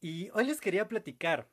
Y hoy les quería platicar.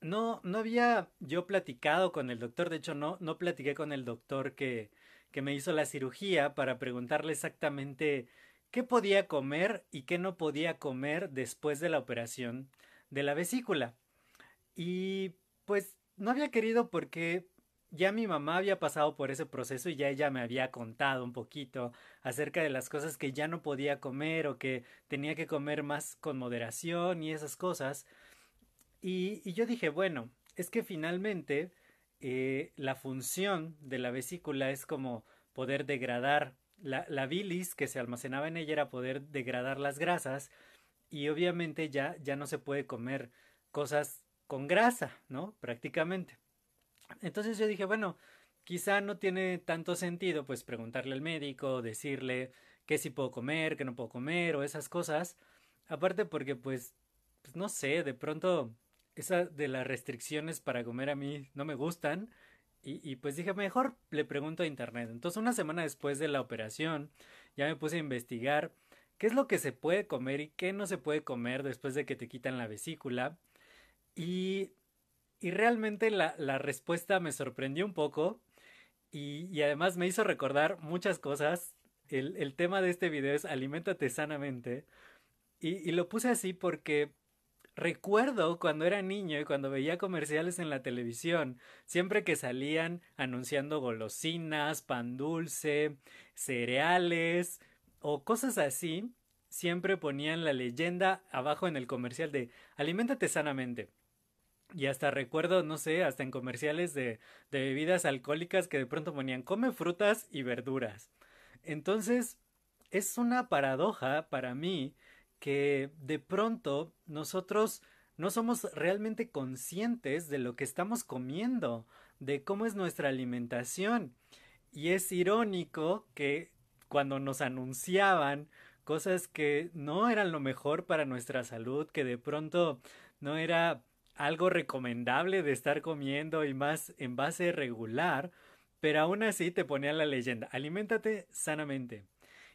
No, no había yo platicado con el doctor, de hecho no, no platiqué con el doctor que, que me hizo la cirugía para preguntarle exactamente qué podía comer y qué no podía comer después de la operación de la vesícula. Y pues no había querido porque ya mi mamá había pasado por ese proceso y ya ella me había contado un poquito acerca de las cosas que ya no podía comer o que tenía que comer más con moderación y esas cosas. Y, yo dije, bueno, es que finalmente eh, la función de la vesícula es como poder degradar la, la, bilis que se almacenaba en ella era poder degradar las grasas y obviamente ya, ya no se puede comer cosas con grasa, ¿no? Prácticamente. Entonces yo dije, bueno, quizá no tiene tanto sentido pues preguntarle al médico, decirle qué sí puedo comer, qué no puedo comer o esas cosas. Aparte porque pues, pues no sé, de pronto esa de las restricciones para comer a mí no me gustan. Y, y, pues dije, mejor le pregunto a internet. Entonces una semana después de la operación ya me puse a investigar qué es lo que se puede comer y qué no se puede comer después de que te quitan la vesícula. Y y realmente la, la respuesta me sorprendió un poco y, y, además me hizo recordar muchas cosas. El, el tema de este video es aliméntate sanamente. Y, y lo puse así porque recuerdo cuando era niño y cuando veía comerciales en la televisión, siempre que salían anunciando golosinas, pan dulce, cereales o cosas así, siempre ponían la leyenda abajo en el comercial de aliméntate sanamente. Y hasta recuerdo, no sé, hasta en comerciales de, de bebidas alcohólicas que de pronto ponían come frutas y verduras. Entonces, es una paradoja para mí que de pronto nosotros no somos realmente conscientes de lo que estamos comiendo, de cómo es nuestra alimentación. Y es irónico que cuando nos anunciaban cosas que no eran lo mejor para nuestra salud, que de pronto no era algo recomendable de estar comiendo y más en base regular, pero aún así te ponía la leyenda, aliméntate sanamente.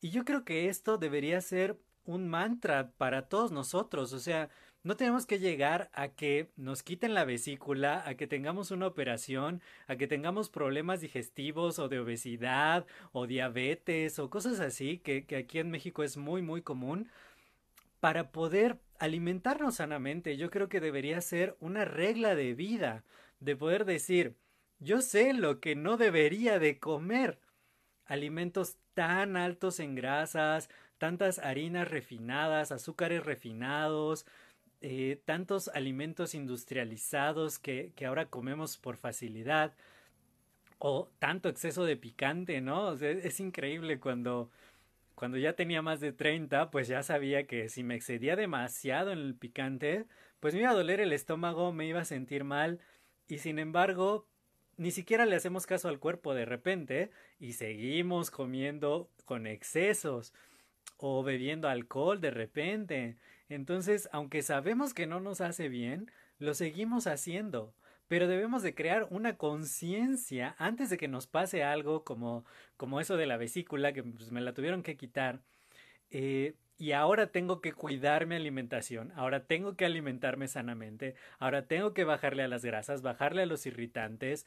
Y yo creo que esto debería ser un mantra para todos nosotros, o sea, no tenemos que llegar a que nos quiten la vesícula, a que tengamos una operación, a que tengamos problemas digestivos o de obesidad o diabetes o cosas así, que, que aquí en México es muy muy común, para poder alimentarnos sanamente. Yo creo que debería ser una regla de vida, de poder decir, yo sé lo que no debería de comer. Alimentos tan altos en grasas, tantas harinas refinadas, azúcares refinados, eh, tantos alimentos industrializados que, que, ahora comemos por facilidad, o tanto exceso de picante, ¿no? es increíble cuando cuando ya tenía más de 30, pues ya sabía que si me excedía demasiado en el picante, pues me iba a doler el estómago, me iba a sentir mal, y sin embargo, ni siquiera le hacemos caso al cuerpo de repente y seguimos comiendo con excesos o bebiendo alcohol de repente. Entonces, aunque sabemos que no nos hace bien, lo seguimos haciendo pero debemos de crear una conciencia antes de que nos pase algo como, como eso de la vesícula, que pues, me la tuvieron que quitar. Eh, y ahora tengo que cuidar mi alimentación, ahora tengo que alimentarme sanamente, ahora tengo que bajarle a las grasas, bajarle a los irritantes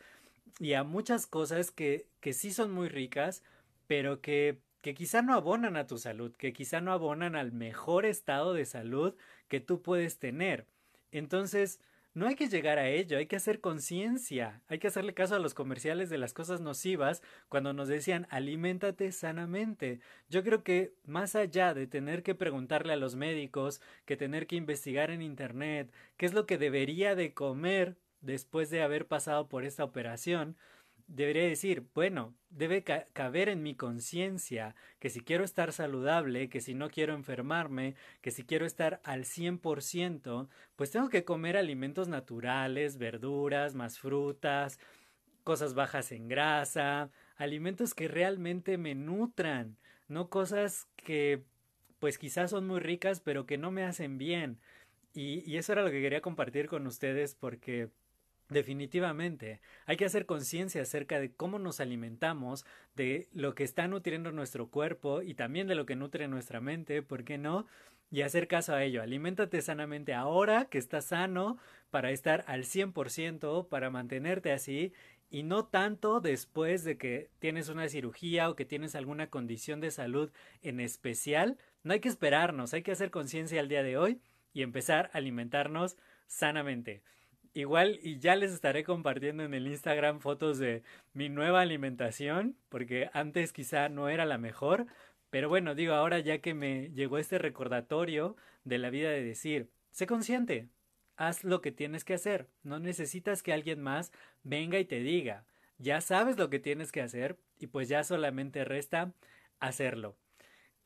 y a muchas cosas que, que sí son muy ricas, pero que, que quizá no abonan a tu salud, que quizá no abonan al mejor estado de salud que tú puedes tener. Entonces, no hay que llegar a ello, hay que hacer conciencia, hay que hacerle caso a los comerciales de las cosas nocivas cuando nos decían aliméntate sanamente. Yo creo que más allá de tener que preguntarle a los médicos, que tener que investigar en internet qué es lo que debería de comer después de haber pasado por esta operación, debería decir, bueno, debe caber en mi conciencia que si quiero estar saludable, que si no quiero enfermarme, que si quiero estar al 100%, pues tengo que comer alimentos naturales, verduras, más frutas, cosas bajas en grasa, alimentos que realmente me nutran, no cosas que pues quizás son muy ricas pero que no me hacen bien. Y, y eso era lo que quería compartir con ustedes porque Definitivamente, hay que hacer conciencia acerca de cómo nos alimentamos, de lo que está nutriendo nuestro cuerpo y también de lo que nutre nuestra mente, ¿por qué no? Y hacer caso a ello. Aliméntate sanamente ahora que estás sano para estar al 100%, para mantenerte así y no tanto después de que tienes una cirugía o que tienes alguna condición de salud en especial. No hay que esperarnos, hay que hacer conciencia al día de hoy y empezar a alimentarnos sanamente. Igual y ya les estaré compartiendo en el Instagram fotos de mi nueva alimentación, porque antes quizá no era la mejor, pero bueno, digo ahora ya que me llegó este recordatorio de la vida de decir, sé consciente, haz lo que tienes que hacer, no necesitas que alguien más venga y te diga, ya sabes lo que tienes que hacer y pues ya solamente resta hacerlo.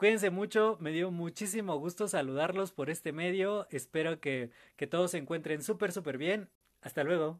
Cuídense mucho, me dio muchísimo gusto saludarlos por este medio, espero que, que todos se encuentren súper súper bien. Hasta luego.